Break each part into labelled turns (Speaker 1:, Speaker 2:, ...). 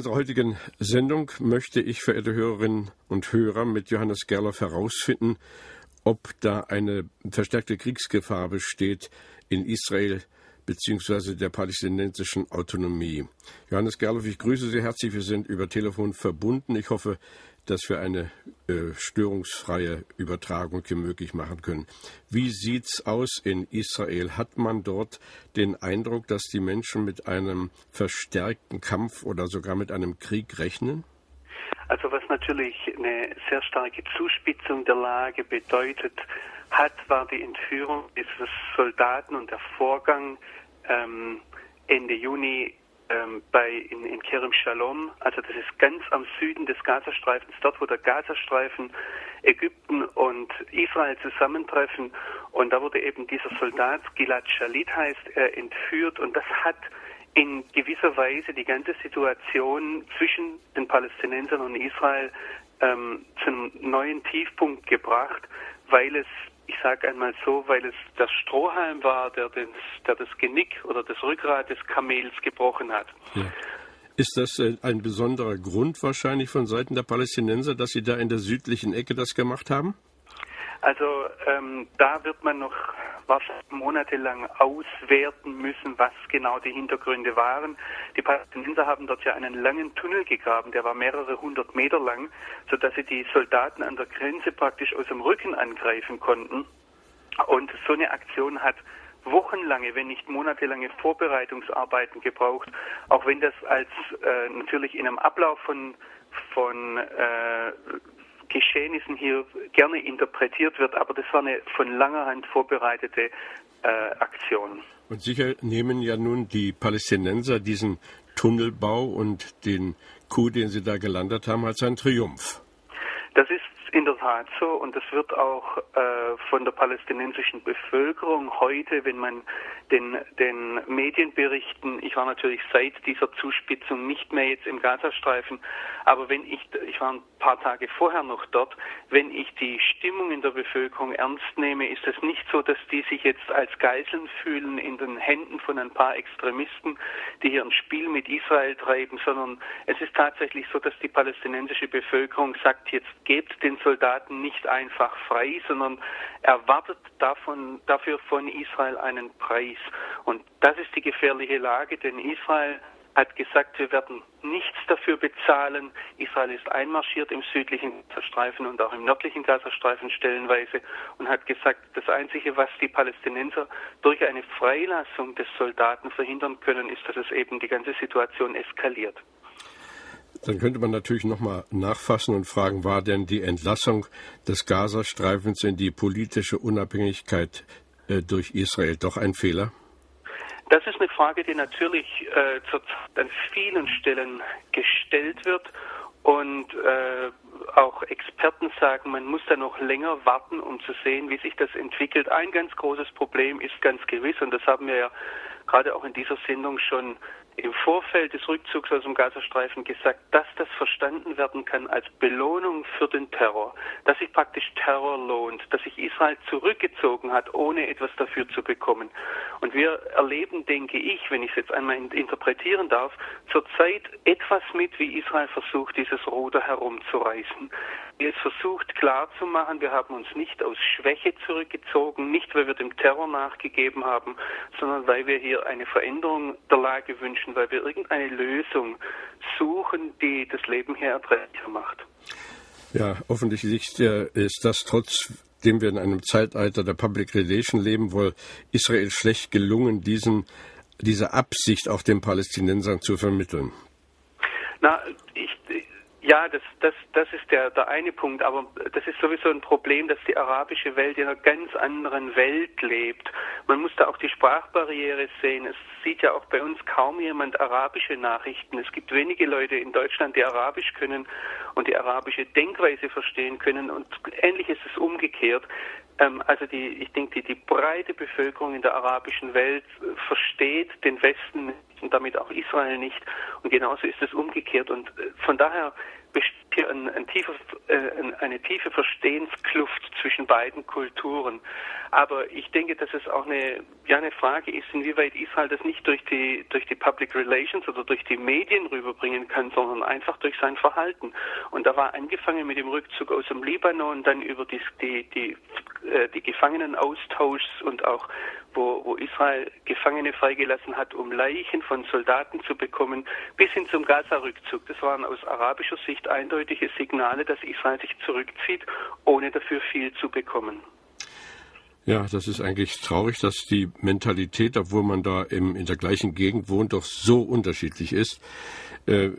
Speaker 1: Unserer heutigen Sendung möchte ich, verehrte Hörerinnen und Hörer, mit Johannes Gerloff herausfinden, ob da eine verstärkte Kriegsgefahr besteht in Israel bzw. der palästinensischen Autonomie. Johannes Gerloff, ich grüße Sie herzlich. Wir sind über Telefon verbunden. Ich hoffe, dass wir eine äh, störungsfreie Übertragung hier möglich machen können. Wie sieht's aus in Israel? Hat man dort den Eindruck, dass die Menschen mit einem verstärkten Kampf oder sogar mit einem Krieg rechnen?
Speaker 2: Also was natürlich eine sehr starke Zuspitzung der Lage bedeutet hat, war die Entführung dieses Soldaten und der Vorgang ähm, Ende Juni ähm, bei, in, in Kerem Shalom, also das ist ganz am Süden des Gazastreifens, dort wo der Gazastreifen, Ägypten und Israel zusammentreffen. Und da wurde eben dieser Soldat, Gilad Shalit heißt er, entführt und das hat in gewisser Weise die ganze Situation zwischen den Palästinensern und Israel ähm, zum neuen Tiefpunkt gebracht, weil es ich sage einmal so, weil es der Strohhalm war, der, den, der das Genick oder das Rückgrat des Kamels gebrochen hat. Ja.
Speaker 1: Ist das äh, ein besonderer Grund wahrscheinlich von Seiten der Palästinenser, dass sie da in der südlichen Ecke das gemacht haben?
Speaker 2: Also ähm, da wird man noch wahrscheinlich monatelang auswerten müssen, was genau die Hintergründe waren. Die Palästinenser haben dort ja einen langen Tunnel gegraben, der war mehrere hundert Meter lang, sodass sie die Soldaten an der Grenze praktisch aus dem Rücken angreifen konnten. Und so eine Aktion hat wochenlange, wenn nicht monatelange Vorbereitungsarbeiten gebraucht, auch wenn das als äh, natürlich in einem Ablauf von von äh, Geschehnissen hier gerne interpretiert wird, aber das war eine von langer Hand vorbereitete äh, Aktion.
Speaker 1: Und sicher nehmen ja nun die Palästinenser diesen Tunnelbau und den Coup, den sie da gelandet haben, als einen Triumph.
Speaker 2: Das ist in der Tat so. Und das wird auch äh, von der palästinensischen Bevölkerung heute, wenn man den, den Medienberichten, ich war natürlich seit dieser Zuspitzung nicht mehr jetzt im Gazastreifen, aber wenn ich, ich war ein paar Tage vorher noch dort, wenn ich die Stimmung in der Bevölkerung ernst nehme, ist es nicht so, dass die sich jetzt als Geiseln fühlen in den Händen von ein paar Extremisten, die hier ein Spiel mit Israel treiben, sondern es ist tatsächlich so, dass die palästinensische Bevölkerung sagt, jetzt gebt den Soldaten nicht einfach frei, sondern erwartet davon, dafür von Israel einen Preis. Und das ist die gefährliche Lage, denn Israel hat gesagt, wir werden nichts dafür bezahlen. Israel ist einmarschiert im südlichen Gazastreifen und auch im nördlichen Gazastreifen stellenweise und hat gesagt, das Einzige, was die Palästinenser durch eine Freilassung des Soldaten verhindern können, ist, dass es eben die ganze Situation eskaliert.
Speaker 1: Dann könnte man natürlich nochmal nachfassen und fragen, war denn die Entlassung des Gazastreifens in die politische Unabhängigkeit äh, durch Israel doch ein Fehler?
Speaker 2: Das ist eine Frage, die natürlich äh, an vielen Stellen gestellt wird und äh, auch Experten sagen, man muss da noch länger warten, um zu sehen, wie sich das entwickelt. Ein ganz großes Problem ist ganz gewiss, und das haben wir ja gerade auch in dieser Sendung schon im Vorfeld des Rückzugs aus dem Gazastreifen gesagt, dass das verstanden werden kann als Belohnung für den Terror, dass sich praktisch Terror lohnt, dass sich Israel zurückgezogen hat, ohne etwas dafür zu bekommen. Und wir erleben, denke ich, wenn ich es jetzt einmal interpretieren darf, zurzeit etwas mit, wie Israel versucht, dieses Ruder herumzureißen. Es versucht klarzumachen, wir haben uns nicht aus Schwäche zurückgezogen, nicht weil wir dem Terror nachgegeben haben, sondern weil wir hier eine Veränderung der Lage wünschen Menschen, weil wir irgendeine Lösung suchen, die das Leben hier erträglicher macht.
Speaker 1: Ja, offensichtlich ist das trotzdem wir in einem Zeitalter der Public Relation leben, wohl Israel schlecht gelungen, diesen, diese Absicht auch den Palästinensern zu vermitteln.
Speaker 2: Na, Ja, das, das, das ist der, der eine Punkt, aber das ist sowieso ein Problem, dass die arabische Welt in einer ganz anderen Welt lebt. Man muss da auch die Sprachbarriere sehen. Es sieht ja auch bei uns kaum jemand arabische Nachrichten. Es gibt wenige Leute in Deutschland, die Arabisch können und die arabische Denkweise verstehen können und ähnlich ist es umgekehrt. Ähm, also die, ich denke, die, die breite Bevölkerung in der arabischen Welt versteht den Westen und damit auch Israel nicht. Und genauso ist es umgekehrt. Und äh, von daher besteht hier ein, ein tiefer, äh, eine tiefe Verstehenskluft zwischen beiden Kulturen. Aber ich denke, dass es auch eine, ja, eine Frage ist, inwieweit Israel das nicht durch die, durch die Public Relations oder durch die Medien rüberbringen kann, sondern einfach durch sein Verhalten. Und da war angefangen mit dem Rückzug aus dem Libanon, dann über die, die, die, äh, die Gefangenenaustauschs und auch wo, wo Israel Gefangene freigelassen hat, um Leichen von Soldaten zu bekommen, bis hin zum Gaza-Rückzug. Das waren aus arabischer Sicht eindeutige Signale, dass Israel sich zurückzieht, ohne dafür viel zu bekommen.
Speaker 1: Ja, das ist eigentlich traurig, dass die Mentalität, obwohl man da im, in der gleichen Gegend wohnt, doch so unterschiedlich ist. Äh,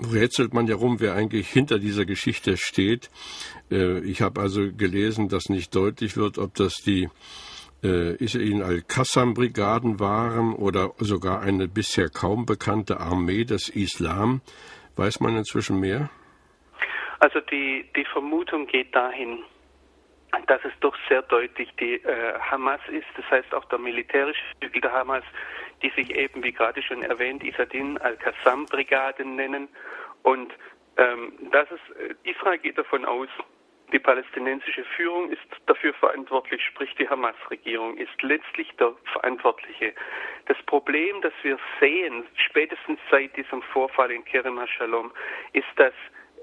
Speaker 1: rätselt man ja rum, wer eigentlich hinter dieser Geschichte steht. Äh, ich habe also gelesen, dass nicht deutlich wird, ob das die äh, Israel al-Qassam-Brigaden waren oder sogar eine bisher kaum bekannte Armee des Islam. Weiß man inzwischen mehr?
Speaker 2: Also die, die Vermutung geht dahin, dass es doch sehr deutlich die äh, Hamas ist, das heißt auch der militärische Flügel der Hamas, die sich eben, wie gerade schon erwähnt, Isadin al-Qassam-Brigaden nennen. Und ähm, das ist, äh, Israel geht davon aus, die palästinensische Führung ist dafür verantwortlich, sprich die Hamas-Regierung ist letztlich der Verantwortliche. Das Problem, das wir sehen, spätestens seit diesem Vorfall in Kerem Shalom, ist, dass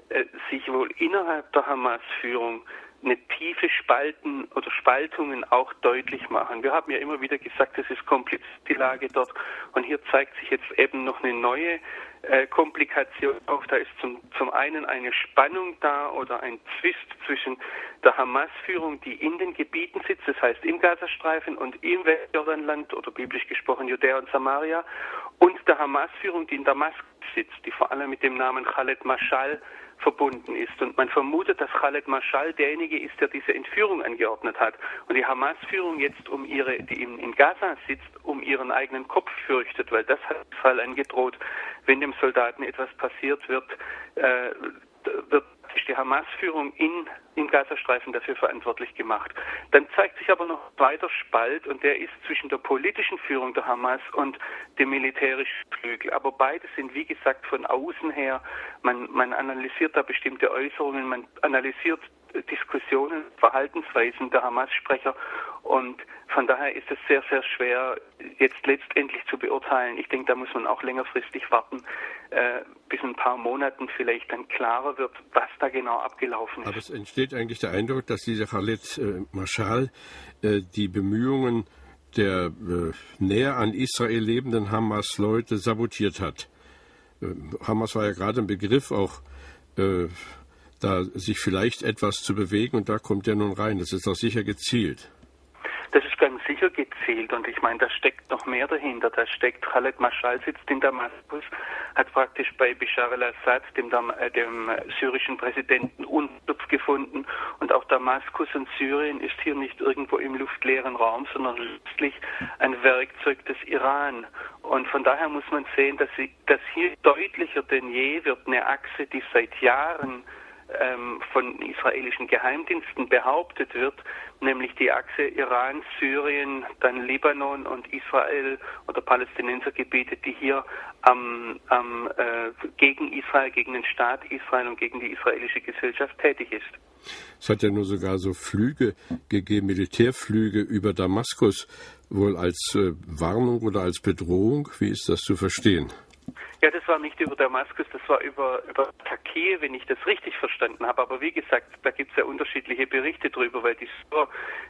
Speaker 2: äh, sich wohl innerhalb der Hamas-Führung eine tiefe Spalten oder Spaltungen auch deutlich machen. Wir haben ja immer wieder gesagt, es ist kompliziert die Lage dort und hier zeigt sich jetzt eben noch eine neue äh, Komplikation auf. Da ist zum, zum einen eine Spannung da oder ein Zwist zwischen der Hamas-Führung, die in den Gebieten sitzt, das heißt im Gazastreifen und im Westjordanland oder biblisch gesprochen Judäa und Samaria, und der Hamas-Führung, die in Damaskus sitzt, die vor allem mit dem Namen Khaled Mashal verbunden ist. Und man vermutet, dass Khaled Mashal derjenige ist, der diese Entführung angeordnet hat. Und die Hamas-Führung jetzt um ihre, die in, Gaza sitzt, um ihren eigenen Kopf fürchtet, weil das hat Fall angedroht, wenn dem Soldaten etwas passiert wird, äh, wird die Hamas-Führung in, im Gazastreifen dafür verantwortlich gemacht. Dann zeigt sich aber noch weiter Spalt und der ist zwischen der politischen Führung der Hamas und dem militärischen Flügel. Aber beide sind, wie gesagt, von außen her, man, man analysiert da bestimmte Äußerungen, man analysiert Diskussionen, Verhaltensweisen der Hamas-Sprecher und von daher ist es sehr, sehr schwer, jetzt letztendlich zu beurteilen. Ich denke, da muss man auch längerfristig warten, äh, bis in ein paar Monaten vielleicht dann klarer wird, was da genau abgelaufen ist.
Speaker 1: Aber es entsteht eigentlich der Eindruck, dass dieser Khaled äh, Mashal äh, die Bemühungen der äh, näher an Israel lebenden Hamas-Leute sabotiert hat. Äh, Hamas war ja gerade im Begriff, auch äh, da sich vielleicht etwas zu bewegen und da kommt er nun rein. Das ist doch sicher gezielt.
Speaker 2: Das ist ganz sicher gezielt und ich meine, da steckt noch mehr dahinter. Da steckt Khaled Mashal sitzt in Damaskus, hat praktisch bei Bashar al-Assad, dem, äh, dem syrischen Präsidenten, Unterschlupf gefunden und auch Damaskus und Syrien ist hier nicht irgendwo im luftleeren Raum, sondern letztlich ein Werkzeug des Iran. Und von daher muss man sehen, dass, sie, dass hier deutlicher denn je wird eine Achse, die seit Jahren ähm, von israelischen Geheimdiensten behauptet wird, nämlich die Achse Iran, Syrien, dann Libanon und Israel oder Palästinensergebiete, die hier am, am, äh, gegen Israel, gegen den Staat Israel und gegen die israelische Gesellschaft tätig ist.
Speaker 1: Es hat ja nur sogar so Flüge gegeben, Militärflüge über Damaskus, wohl als äh, Warnung oder als Bedrohung. Wie ist das zu verstehen?
Speaker 2: Ja, das war nicht über Damaskus, das war über, über Takir, wenn ich das richtig verstanden habe. Aber wie gesagt, da gibt es ja unterschiedliche Berichte drüber, weil die so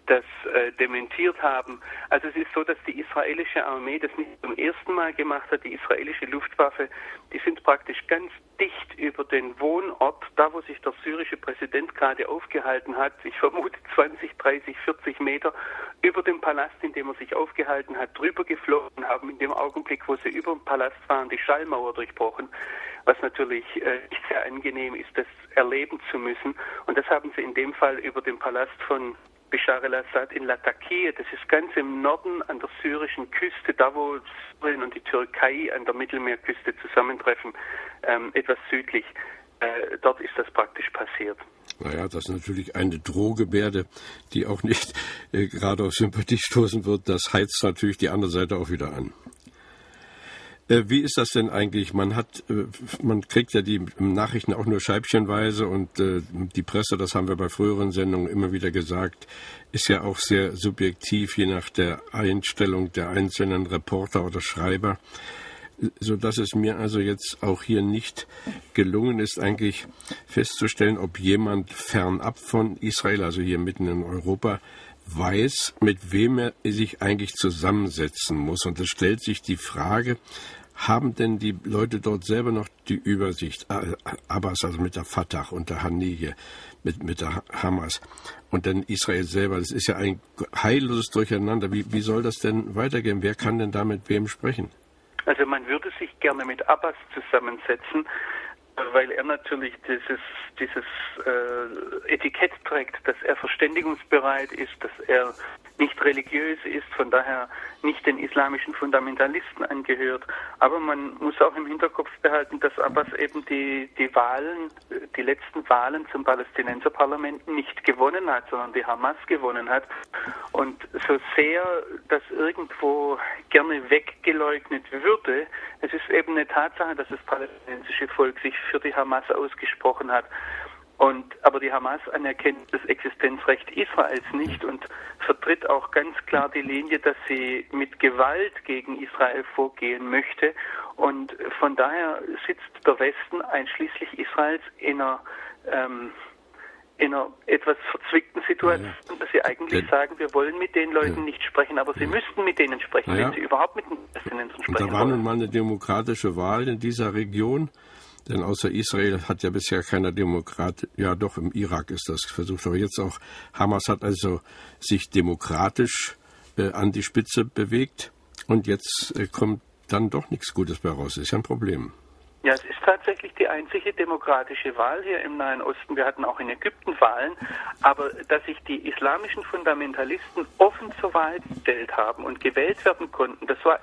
Speaker 2: das äh, dementiert haben. Also es ist so, dass die israelische Armee das nicht zum ersten Mal gemacht hat. Die israelische Luftwaffe, die sind praktisch ganz dicht über den Wohnort, da wo sich der syrische Präsident gerade aufgehalten hat, ich vermute 20, 30, 40 Meter über dem Palast, in dem er sich aufgehalten hat, drüber geflogen haben. In dem Augenblick, wo sie über dem Palast waren, die Schallmauer durchbrochen. was natürlich äh, nicht sehr angenehm ist, das erleben zu müssen. Und das haben sie in dem Fall über den Palast von Bashar al-Assad in Latakia. Das ist ganz im Norden an der syrischen Küste, da wo Syrien und die Türkei an der Mittelmeerküste zusammentreffen, ähm, etwas südlich. Äh, dort ist das praktisch passiert.
Speaker 1: Naja, das ist natürlich eine Drohgebärde, die auch nicht äh, gerade auf Sympathie stoßen wird. Das heizt natürlich die andere Seite auch wieder an. Äh, wie ist das denn eigentlich? Man hat, äh, man kriegt ja die Nachrichten auch nur scheibchenweise und äh, die Presse, das haben wir bei früheren Sendungen immer wieder gesagt, ist ja auch sehr subjektiv, je nach der Einstellung der einzelnen Reporter oder Schreiber, so dass es mir also jetzt auch hier nicht gelungen ist, eigentlich festzustellen, ob jemand fernab von Israel, also hier mitten in Europa, weiß, mit wem er sich eigentlich zusammensetzen muss. Und es stellt sich die Frage, haben denn die Leute dort selber noch die Übersicht? Äh, Abbas, also mit der Fatah und der Haniyeh, mit, mit der Hamas und dann Israel selber. Das ist ja ein heilloses Durcheinander. Wie, wie soll das denn weitergehen? Wer kann denn da mit wem sprechen?
Speaker 2: Also man würde sich gerne mit Abbas zusammensetzen, weil er natürlich dieses, dieses äh, Etikett trägt, dass er verständigungsbereit ist, dass er nicht religiös ist, von daher nicht den islamischen Fundamentalisten angehört. Aber man muss auch im Hinterkopf behalten, dass Abbas eben die, die Wahlen, die letzten Wahlen zum Palästinenserparlament nicht gewonnen hat, sondern die Hamas gewonnen hat. Und so sehr das irgendwo gerne weggeleugnet würde, es ist eben eine Tatsache, dass das palästinensische Volk sich für die Hamas ausgesprochen hat. Und, aber die Hamas anerkennt das Existenzrecht Israels nicht und vertritt auch ganz klar die Linie, dass sie mit Gewalt gegen Israel vorgehen möchte. Und von daher sitzt der Westen einschließlich Israels in einer, ähm, in einer etwas verzwickten Situation, ja, ja. dass sie eigentlich ja. sagen, wir wollen mit den Leuten nicht sprechen, aber sie müssten mit denen sprechen, wenn sie überhaupt mit den Palästinensern sprechen
Speaker 1: und Da war nun mal eine demokratische Wahl in dieser Region. Denn außer Israel hat ja bisher keiner Demokrat, ja doch im Irak ist das versucht, aber jetzt auch Hamas hat also sich demokratisch äh, an die Spitze bewegt und jetzt äh, kommt dann doch nichts Gutes bei raus. Ist ja ein Problem.
Speaker 2: Ja, es ist tatsächlich die einzige demokratische Wahl hier im Nahen Osten. Wir hatten auch in Ägypten Wahlen, aber dass sich die islamischen Fundamentalisten offen zur Wahl gestellt haben und gewählt werden konnten, das war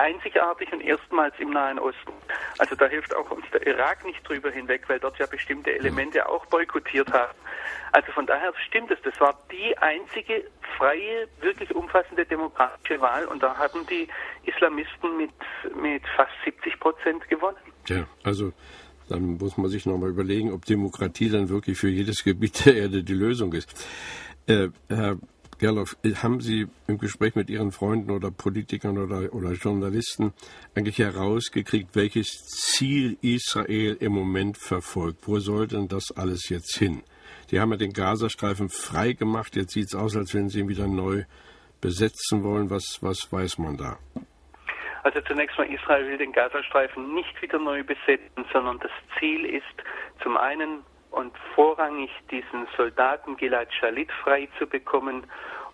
Speaker 2: einzigartig und erstmals im Nahen Osten. Also da hilft auch uns der Irak nicht drüber hinweg, weil dort ja bestimmte Elemente auch boykottiert haben. Also von daher stimmt es, das war die einzige freie, wirklich umfassende demokratische Wahl und da hatten die Islamisten mit, mit fast 70 Prozent gewonnen.
Speaker 1: Ja, also dann muss man sich nochmal überlegen, ob Demokratie dann wirklich für jedes Gebiet der Erde die Lösung ist. Äh, Herr Gerloff, haben Sie im Gespräch mit Ihren Freunden oder Politikern oder, oder Journalisten eigentlich herausgekriegt, welches Ziel Israel im Moment verfolgt? Wo soll denn das alles jetzt hin? Die haben ja den Gazastreifen frei gemacht. Jetzt sieht es aus, als wenn sie ihn wieder neu besetzen wollen. Was, was weiß man da?
Speaker 2: Also zunächst mal, Israel will den Gazastreifen nicht wieder neu besetzen, sondern das Ziel ist zum einen und vorrangig diesen Soldaten Gilad Shalit frei zu bekommen.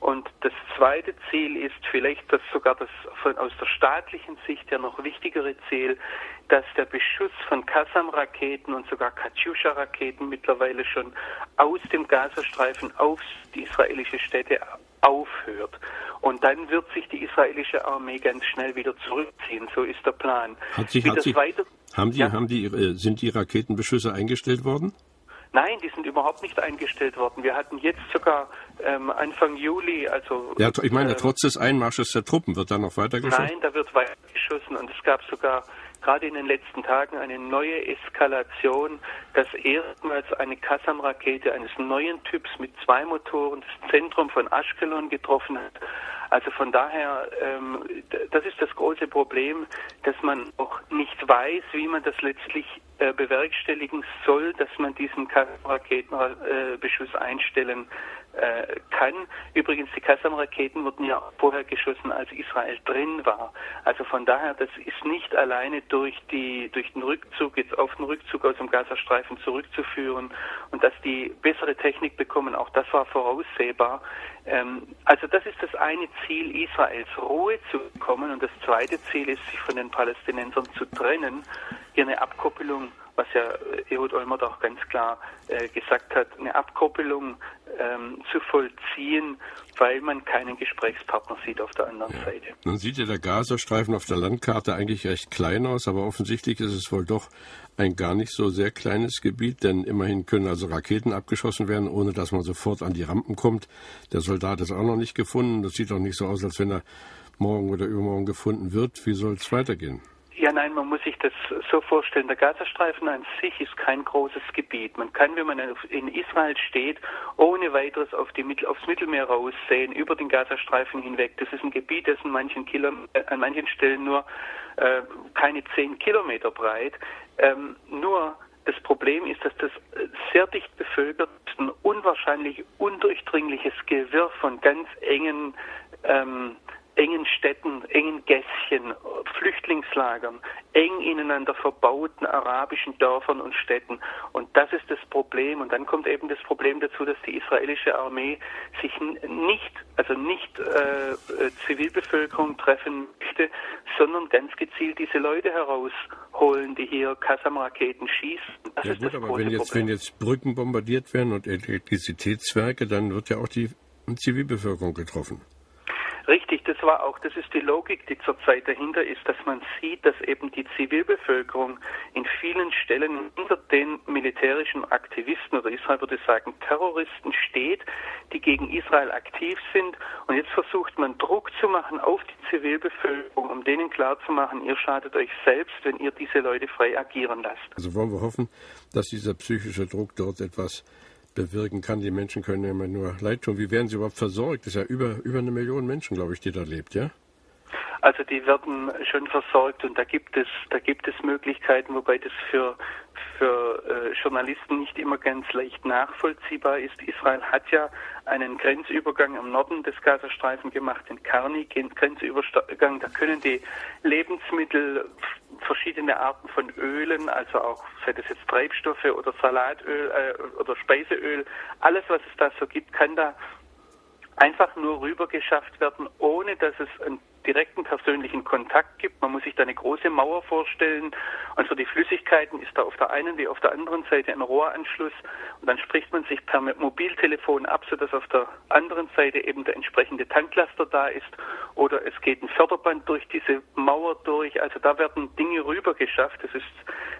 Speaker 2: Und das zweite Ziel ist vielleicht das sogar das von, aus der staatlichen Sicht ja noch wichtigere Ziel, dass der Beschuss von Qassam-Raketen und sogar Katyusha-Raketen mittlerweile schon aus dem Gazastreifen auf die israelische Städte aufhört. Und dann wird sich die israelische Armee ganz schnell wieder zurückziehen. So ist der Plan.
Speaker 1: Hat sie, hat sie, haben die, ja? haben die, äh, sind die Raketenbeschüsse eingestellt worden?
Speaker 2: Nein, die sind überhaupt nicht eingestellt worden. Wir hatten jetzt sogar ähm, Anfang Juli, also.
Speaker 1: Ja, ich meine, äh, trotz des Einmarsches der Truppen wird da noch weiter geschossen?
Speaker 2: Nein, da wird weiter geschossen und es gab sogar gerade in den letzten Tagen eine neue Eskalation, dass erstmals eine Kassam-Rakete eines neuen Typs mit zwei Motoren das Zentrum von Ashkelon getroffen hat. Also von daher, ähm, das ist das große Problem, dass man auch nicht weiß, wie man das letztlich äh, bewerkstelligen soll, dass man diesen Raketenbeschuss äh, einstellen äh, kann. Übrigens, die Kassam-Raketen wurden ja vorher geschossen, als Israel drin war. Also von daher, das ist nicht alleine durch die durch den Rückzug jetzt auf den Rückzug aus dem Gazastreifen zurückzuführen und dass die bessere Technik bekommen, auch das war voraussehbar. Ähm, also das ist das eine Ziel Israels, Ruhe zu bekommen und das zweite Ziel ist, sich von den Palästinensern zu trennen hier eine Abkoppelung, was ja Ehud Olmert auch ganz klar äh, gesagt hat, eine Abkoppelung ähm, zu vollziehen, weil man keinen Gesprächspartner sieht auf der anderen ja. Seite.
Speaker 1: Nun sieht ja der Gazastreifen auf der Landkarte eigentlich recht klein aus, aber offensichtlich ist es wohl doch ein gar nicht so sehr kleines Gebiet, denn immerhin können also Raketen abgeschossen werden, ohne dass man sofort an die Rampen kommt. Der Soldat ist auch noch nicht gefunden. Das sieht auch nicht so aus, als wenn er morgen oder übermorgen gefunden wird. Wie soll es weitergehen?
Speaker 2: Ja, nein, man muss sich das so vorstellen. Der Gazastreifen an sich ist kein großes Gebiet. Man kann, wenn man in Israel steht, ohne weiteres auf die, aufs Mittelmeer raussehen, über den Gazastreifen hinweg. Das ist ein Gebiet, das an manchen, äh, an manchen Stellen nur äh, keine zehn Kilometer breit. Ähm, nur das Problem ist, dass das sehr dicht bevölkert ein unwahrscheinlich undurchdringliches Gewirr von ganz engen ähm, engen Städten, engen Gässchen, Flüchtlingslagern, eng ineinander verbauten arabischen Dörfern und Städten. Und das ist das Problem. Und dann kommt eben das Problem dazu, dass die israelische Armee sich nicht, also nicht äh, äh, Zivilbevölkerung treffen möchte, sondern ganz gezielt diese Leute herausholen, die hier Kassam-Raketen schießen.
Speaker 1: Das ja gut, aber wenn jetzt, wenn jetzt Brücken bombardiert werden und Elektrizitätswerke, dann wird ja auch die Zivilbevölkerung getroffen.
Speaker 2: Richtig, das war auch, das ist die Logik, die zurzeit dahinter ist, dass man sieht, dass eben die Zivilbevölkerung in vielen Stellen hinter den militärischen Aktivisten oder Israel würde sagen Terroristen steht, die gegen Israel aktiv sind. Und jetzt versucht man Druck zu machen auf die Zivilbevölkerung, um denen klarzumachen, ihr schadet euch selbst, wenn ihr diese Leute frei agieren lasst.
Speaker 1: Also wollen wir hoffen, dass dieser psychische Druck dort etwas bewirken kann. Die Menschen können ja immer nur leid tun. Wie werden sie überhaupt versorgt? Das ist ja über, über eine Million Menschen, glaube ich, die da lebt, ja?
Speaker 2: Also die werden schon versorgt und da gibt es da gibt es Möglichkeiten, wobei das für für äh, Journalisten nicht immer ganz leicht nachvollziehbar ist. Israel hat ja einen Grenzübergang im Norden des Gazastreifen gemacht, den Karni Grenzübergang. Da können die Lebensmittel, verschiedene Arten von Ölen, also auch sei das jetzt Treibstoffe oder Salatöl äh, oder Speiseöl, alles was es da so gibt, kann da einfach nur rübergeschafft werden, ohne dass es einen direkten persönlichen Kontakt gibt. Man muss sich da eine große Mauer vorstellen und für die Flüssigkeiten ist da auf der einen wie auf der anderen Seite ein Rohranschluss und dann spricht man sich per Mobiltelefon ab, sodass auf der anderen Seite eben der entsprechende Tanklaster da ist oder es geht ein Förderband durch diese Mauer durch. Also da werden Dinge rübergeschafft. Das ist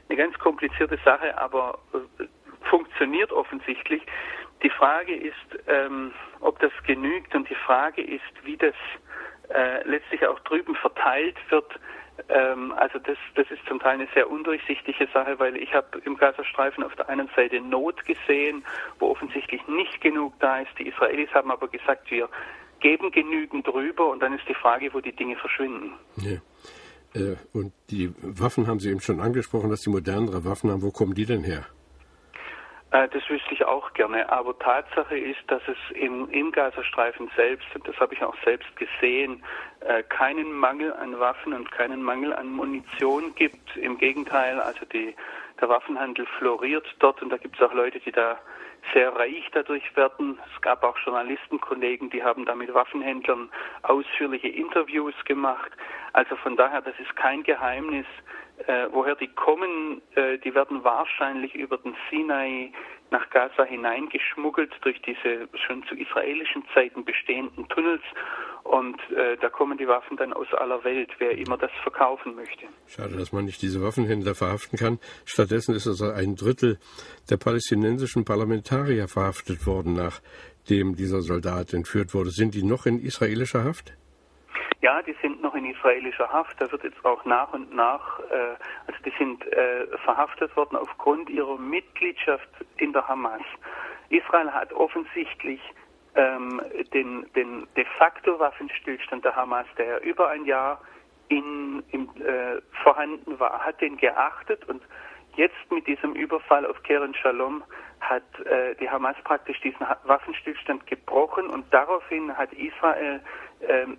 Speaker 2: eine ganz komplizierte Sache, aber äh, funktioniert offensichtlich. Die Frage ist, ähm, ob das genügt und die Frage ist, wie das äh, letztlich auch drüben verteilt wird. Ähm, also das, das ist zum Teil eine sehr undurchsichtige Sache, weil ich habe im Gazastreifen auf der einen Seite Not gesehen, wo offensichtlich nicht genug da ist. Die Israelis haben aber gesagt, wir geben genügend rüber und dann ist die Frage, wo die Dinge verschwinden.
Speaker 1: Ja. Äh, und die Waffen haben Sie eben schon angesprochen, dass die modernere Waffen haben. Wo kommen die denn her?
Speaker 2: Äh, das wüsste ich auch gerne. Aber Tatsache ist, dass es im, im Gazastreifen selbst, und das habe ich auch selbst gesehen, äh, keinen Mangel an Waffen und keinen Mangel an Munition gibt. Im Gegenteil, also die, der Waffenhandel floriert dort und da gibt es auch Leute, die da sehr reich dadurch werden. Es gab auch Journalistenkollegen, die haben da mit Waffenhändlern ausführliche Interviews gemacht. Also von daher, das ist kein Geheimnis. Äh, woher die kommen, äh, die werden wahrscheinlich über den Sinai nach Gaza hineingeschmuggelt durch diese schon zu israelischen Zeiten bestehenden Tunnels. Und äh, da kommen die Waffen dann aus aller Welt, wer immer das verkaufen möchte.
Speaker 1: Schade, dass man nicht diese Waffenhändler verhaften kann. Stattdessen ist also ein Drittel der palästinensischen Parlamentarier verhaftet worden, nachdem dieser Soldat entführt wurde. Sind die noch in israelischer Haft?
Speaker 2: Ja, die sind noch in israelischer Haft. Da wird jetzt auch nach und nach, äh, also die sind äh, verhaftet worden aufgrund ihrer Mitgliedschaft in der Hamas. Israel hat offensichtlich ähm, den, den de facto Waffenstillstand der Hamas, der über ein Jahr in, in, äh, vorhanden war, hat den geachtet und jetzt mit diesem Überfall auf Keren Shalom hat äh, die Hamas praktisch diesen Waffenstillstand gebrochen und daraufhin hat Israel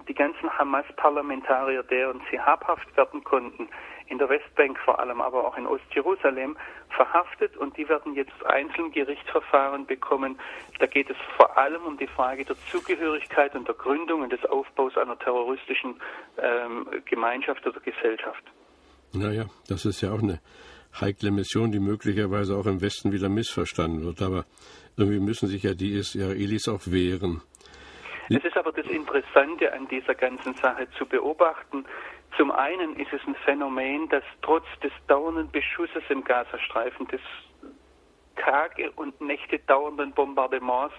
Speaker 2: die ganzen Hamas-Parlamentarier, deren sie habhaft werden konnten, in der Westbank vor allem, aber auch in Ostjerusalem, verhaftet und die werden jetzt einzeln Gerichtsverfahren bekommen. Da geht es vor allem um die Frage der Zugehörigkeit und der Gründung und des Aufbaus einer terroristischen ähm, Gemeinschaft oder Gesellschaft.
Speaker 1: Naja, das ist ja auch eine heikle Mission, die möglicherweise auch im Westen wieder missverstanden wird. Aber irgendwie müssen sich ja die Israelis auch wehren.
Speaker 2: Es ist aber das Interessante an dieser ganzen Sache zu beobachten. Zum einen ist es ein Phänomen, dass trotz des dauernden Beschusses im Gazastreifen, des Tage und Nächte dauernden Bombardements,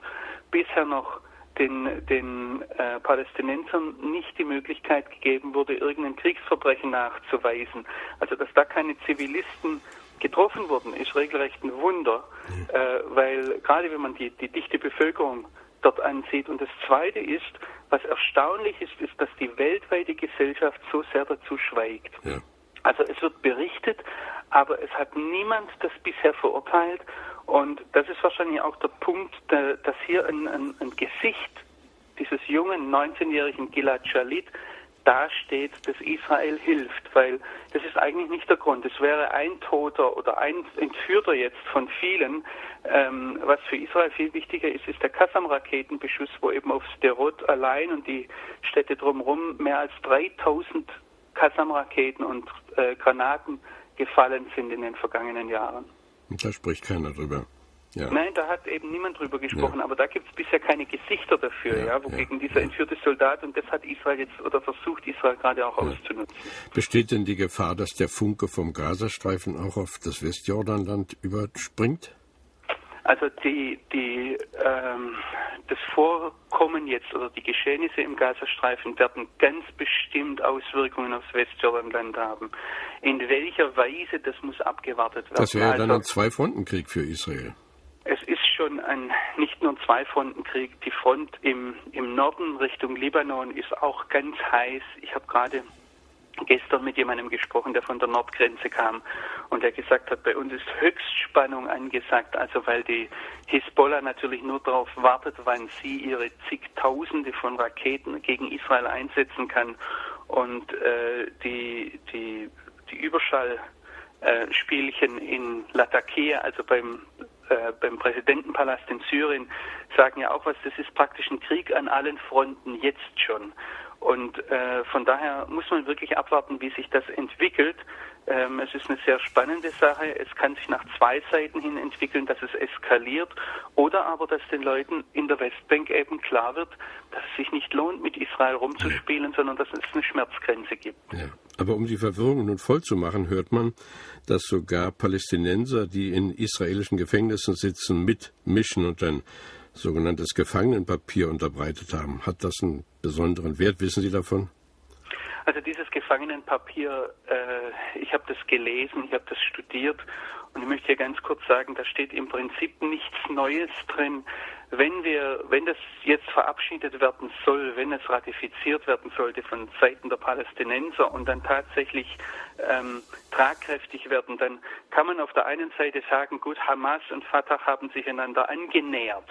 Speaker 2: bisher noch den, den äh, Palästinensern nicht die Möglichkeit gegeben wurde, irgendein Kriegsverbrechen nachzuweisen. Also dass da keine Zivilisten getroffen wurden, ist regelrecht ein Wunder, äh, weil gerade wenn man die, die dichte Bevölkerung dort ansieht. Und das Zweite ist, was erstaunlich ist, ist, dass die weltweite Gesellschaft so sehr dazu schweigt. Ja. Also es wird berichtet, aber es hat niemand das bisher verurteilt. Und das ist wahrscheinlich auch der Punkt, dass hier ein, ein, ein Gesicht dieses jungen 19-jährigen Gilad Shalit dasteht, dass Israel hilft, weil das ist eigentlich nicht der Grund. Es wäre ein Toter oder ein Entführter jetzt von vielen. Ähm, was für Israel viel wichtiger ist, ist der Kassam-Raketenbeschuss, wo eben auf Sderot allein und die Städte drumherum mehr als 3000 Kassam-Raketen und äh, Granaten gefallen sind in den vergangenen Jahren.
Speaker 1: Da spricht keiner drüber.
Speaker 2: Ja. Nein, da hat eben niemand drüber gesprochen, ja. aber da gibt es bisher keine Gesichter dafür, ja, ja wogegen dieser entführte Soldat, und das hat Israel jetzt oder versucht Israel gerade auch auszunutzen.
Speaker 1: Besteht denn die Gefahr, dass der Funke vom Gazastreifen auch auf das Westjordanland überspringt?
Speaker 2: Also die, die, ähm, das Vorkommen jetzt oder die Geschehnisse im Gazastreifen werden ganz bestimmt Auswirkungen aufs Westjordanland haben. In welcher Weise, das muss abgewartet werden.
Speaker 1: Das wäre also, dann ein Zwei-Fronten-Krieg für Israel.
Speaker 2: Es ist schon ein nicht nur ein Zwei-Fronten-Krieg. Die Front im, im Norden Richtung Libanon ist auch ganz heiß. Ich habe gerade gestern mit jemandem gesprochen, der von der Nordgrenze kam und der gesagt hat, bei uns ist Höchstspannung angesagt, also weil die Hisbollah natürlich nur darauf wartet, wann sie ihre zigtausende von Raketen gegen Israel einsetzen kann und äh, die, die, die Überschallspielchen äh, in Latakia, also beim äh, beim Präsidentenpalast in Syrien sagen ja auch was, das ist praktisch ein Krieg an allen Fronten jetzt schon. Und äh, von daher muss man wirklich abwarten, wie sich das entwickelt. Ähm, es ist eine sehr spannende Sache. Es kann sich nach zwei Seiten hin entwickeln, dass es eskaliert oder aber, dass den Leuten in der Westbank eben klar wird, dass es sich nicht lohnt, mit Israel rumzuspielen, sondern dass es eine Schmerzgrenze gibt.
Speaker 1: Ja. Aber um die Verwirrung nun voll zu machen, hört man, dass sogar Palästinenser, die in israelischen Gefängnissen sitzen, mitmischen und ein sogenanntes Gefangenenpapier unterbreitet haben. Hat das einen besonderen Wert? Wissen Sie davon?
Speaker 2: Also dieses Gefangenenpapier, äh, ich habe das gelesen, ich habe das studiert und ich möchte hier ganz kurz sagen, da steht im Prinzip nichts Neues drin. Wenn wir, wenn das jetzt verabschiedet werden soll, wenn es ratifiziert werden sollte von Seiten der Palästinenser und dann tatsächlich ähm, tragkräftig werden, dann kann man auf der einen Seite sagen, gut, Hamas und Fatah haben sich einander angenähert.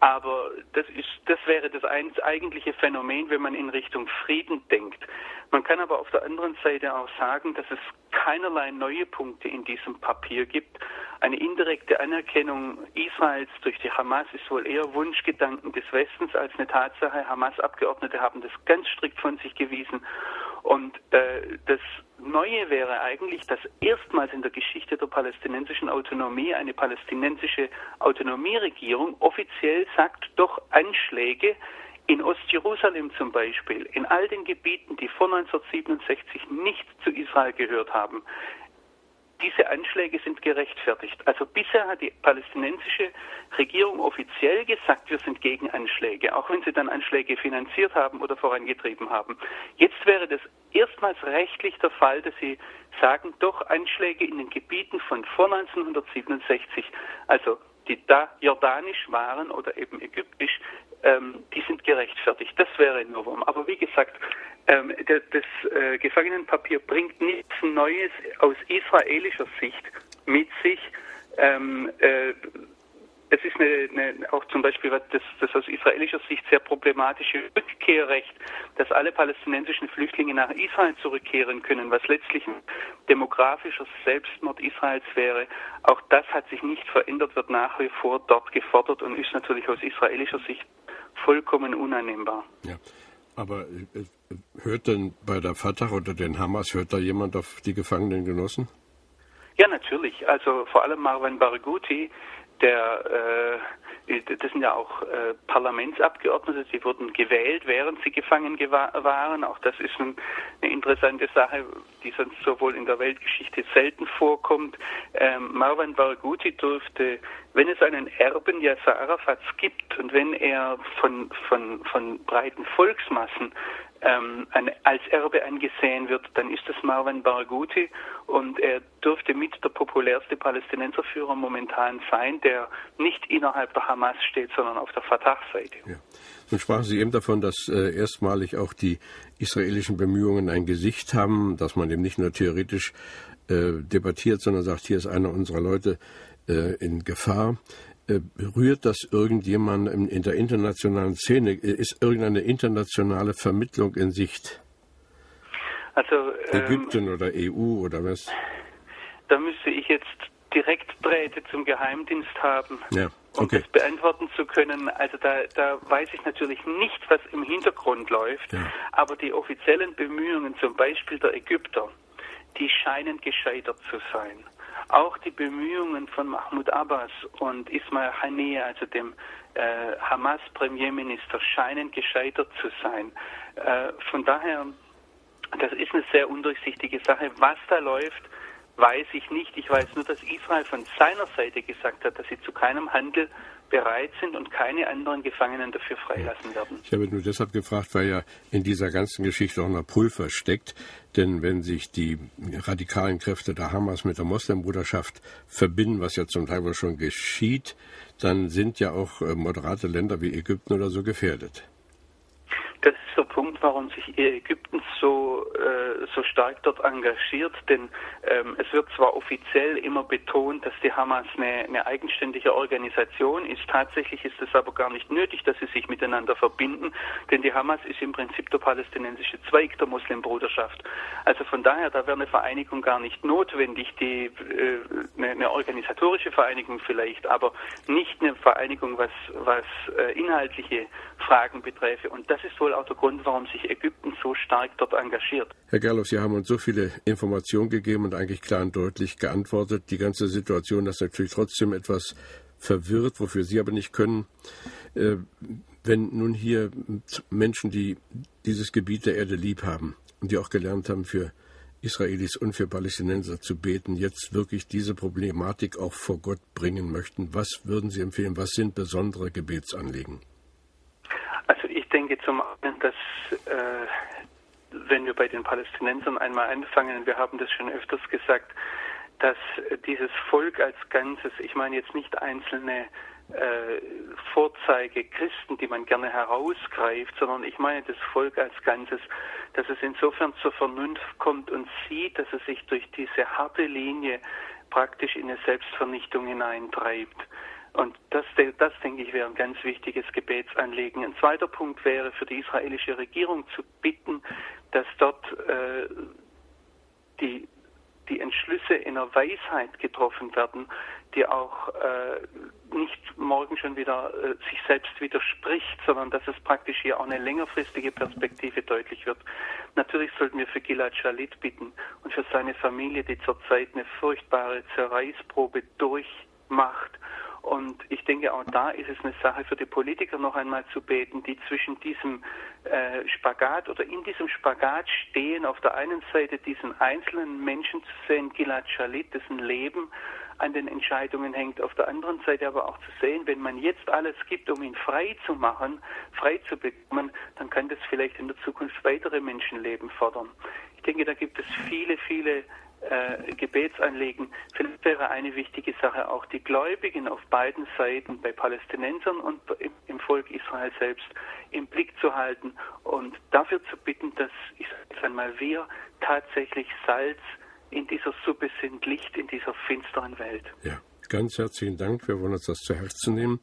Speaker 2: Aber das, ist, das wäre das eigentliche Phänomen, wenn man in Richtung Frieden denkt. Man kann aber auf der anderen Seite auch sagen, dass es keinerlei neue Punkte in diesem Papier gibt. Eine indirekte Anerkennung Israels durch die Hamas ist wohl eher Wunschgedanken des Westens als eine Tatsache. Hamas-Abgeordnete haben das ganz strikt von sich gewiesen. Und äh, das Neue wäre eigentlich, dass erstmals in der Geschichte der palästinensischen Autonomie eine palästinensische Autonomieregierung offiziell sagt, doch Anschläge in Ostjerusalem zum Beispiel, in all den Gebieten, die vor 1967 nicht zu Israel gehört haben, diese Anschläge sind gerechtfertigt. Also bisher hat die palästinensische Regierung offiziell gesagt, wir sind gegen Anschläge, auch wenn sie dann Anschläge finanziert haben oder vorangetrieben haben. Jetzt wäre das erstmals rechtlich der Fall, dass sie sagen, doch Anschläge in den Gebieten von vor 1967, also die da jordanisch waren oder eben ägyptisch, ähm, die sind gerechtfertigt. Das wäre ein Novum. Aber wie gesagt, ähm, das, das äh, Gefangenenpapier bringt nichts Neues aus israelischer Sicht mit sich. Ähm, äh, es ist eine, eine, auch zum Beispiel das, das aus israelischer Sicht sehr problematische Rückkehrrecht, dass alle palästinensischen Flüchtlinge nach Israel zurückkehren können, was letztlich ein demografischer Selbstmord Israels wäre. Auch das hat sich nicht verändert, wird nach wie vor dort gefordert und ist natürlich aus israelischer Sicht vollkommen unannehmbar.
Speaker 1: Ja. Aber äh, hört denn bei der Fatah oder den Hamas, hört da jemand auf die Gefangenen Genossen?
Speaker 2: Ja, natürlich. Also vor allem Marwan Barghouti, der, äh, das sind ja auch äh, Parlamentsabgeordnete, sie wurden gewählt, während sie gefangen waren. Auch das ist ein, eine interessante Sache, die sonst sowohl in der Weltgeschichte selten vorkommt. Ähm, Marwan Barghouti durfte, wenn es einen Erben Yasser Arafats gibt und wenn er von, von, von breiten Volksmassen ähm, ein, als Erbe angesehen wird, dann ist es Marwan Barghouti und er dürfte mit der populärste Palästinenserführer momentan sein, der nicht innerhalb der Hamas steht, sondern auf der Fatah-Seite. Ja.
Speaker 1: Nun sprachen Sie eben davon, dass äh, erstmalig auch die israelischen Bemühungen ein Gesicht haben, dass man eben nicht nur theoretisch äh, debattiert, sondern sagt, hier ist einer unserer Leute äh, in Gefahr. Äh, berührt das irgendjemand in der internationalen Szene? Ist irgendeine internationale Vermittlung in Sicht?
Speaker 2: Also
Speaker 1: ähm, Ägypten oder EU oder was?
Speaker 2: Da müsste ich jetzt direkt Drähte zum Geheimdienst haben,
Speaker 1: ja,
Speaker 2: okay. um das beantworten zu können. Also da, da weiß ich natürlich nicht, was im Hintergrund läuft, ja. aber die offiziellen Bemühungen, zum Beispiel der Ägypter, die scheinen gescheitert zu sein. Auch die Bemühungen von Mahmoud Abbas und Ismail Haniyeh, also dem äh, Hamas-Premierminister, scheinen gescheitert zu sein. Äh, von daher, das ist eine sehr undurchsichtige Sache. Was da läuft, weiß ich nicht. Ich weiß nur, dass Israel von seiner Seite gesagt hat, dass sie zu keinem Handel bereit sind und keine anderen Gefangenen dafür freilassen werden.
Speaker 1: Ich habe nur deshalb gefragt, weil ja in dieser ganzen Geschichte auch noch Pulver steckt. Denn wenn sich die radikalen Kräfte der Hamas mit der Moslembruderschaft verbinden, was ja zum Teil wohl schon geschieht, dann sind ja auch äh, moderate Länder wie Ägypten oder so gefährdet.
Speaker 2: Das ist der Punkt, warum sich Ägypten so, äh, so stark dort engagiert, denn ähm, es wird zwar offiziell immer betont, dass die Hamas eine, eine eigenständige Organisation ist, tatsächlich ist es aber gar nicht nötig, dass sie sich miteinander verbinden, denn die Hamas ist im Prinzip der palästinensische Zweig der Muslimbruderschaft. Also von daher, da wäre eine Vereinigung gar nicht notwendig, die, äh, eine, eine, organisatorische Vereinigung vielleicht, aber nicht eine Vereinigung, was, was äh, inhaltliche Fragen beträfe. Und das ist wohl auch der Grund, warum sich Ägypten so stark dort engagiert.
Speaker 1: Herr Gerloff, Sie haben uns so viele Informationen gegeben und eigentlich klar und deutlich geantwortet. Die ganze Situation ist natürlich trotzdem etwas verwirrt, wofür Sie aber nicht können. Äh, wenn nun hier Menschen, die dieses Gebiet der Erde lieb haben und die auch gelernt haben, für Israelis und für Palästinenser zu beten, jetzt wirklich diese Problematik auch vor Gott bringen möchten, was würden Sie empfehlen? Was sind besondere Gebetsanliegen?
Speaker 2: Denke zum einen, dass äh, wenn wir bei den Palästinensern einmal anfangen, wir haben das schon öfters gesagt, dass dieses Volk als Ganzes, ich meine jetzt nicht einzelne äh, Vorzeige Christen, die man gerne herausgreift, sondern ich meine das Volk als Ganzes, dass es insofern zur Vernunft kommt und sieht, dass es sich durch diese harte Linie praktisch in eine Selbstvernichtung hineintreibt. Und das, das, denke ich, wäre ein ganz wichtiges Gebetsanliegen. Ein zweiter Punkt wäre für die israelische Regierung zu bitten, dass dort äh, die, die Entschlüsse in der Weisheit getroffen werden, die auch äh, nicht morgen schon wieder äh, sich selbst widerspricht, sondern dass es praktisch hier auch eine längerfristige Perspektive deutlich wird. Natürlich sollten wir für Gilad Shalit bitten und für seine Familie, die zurzeit eine furchtbare Zerreißprobe durchmacht und ich denke, auch da ist es eine Sache für die Politiker noch einmal zu beten, die zwischen diesem äh, Spagat oder in diesem Spagat stehen, auf der einen Seite diesen einzelnen Menschen zu sehen, Gilad Shalit, dessen Leben an den Entscheidungen hängt, auf der anderen Seite aber auch zu sehen, wenn man jetzt alles gibt, um ihn frei zu machen, frei zu bekommen, dann kann das vielleicht in der Zukunft weitere Menschenleben fordern. Ich denke, da gibt es viele, viele äh, Gebetsanliegen. Vielleicht wäre eine wichtige Sache auch die Gläubigen auf beiden Seiten, bei Palästinensern und im Volk Israel selbst, im Blick zu halten und dafür zu bitten, dass, ich einmal, wir tatsächlich Salz in dieser Suppe sind, Licht in dieser finsteren Welt.
Speaker 1: Ja. Ganz herzlichen Dank. Wir wollen uns das zu Herzen nehmen.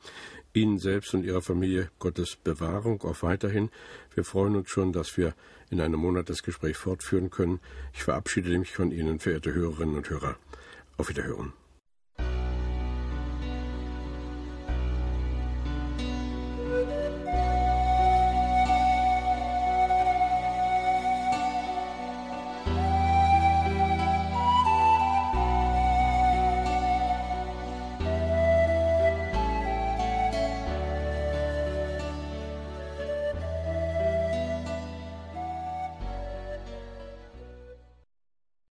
Speaker 1: Ihnen selbst und Ihrer Familie Gottes Bewahrung auch weiterhin. Wir freuen uns schon, dass wir in einem Monat das Gespräch fortführen können. Ich verabschiede mich von Ihnen, verehrte Hörerinnen und Hörer. Auf Wiederhören.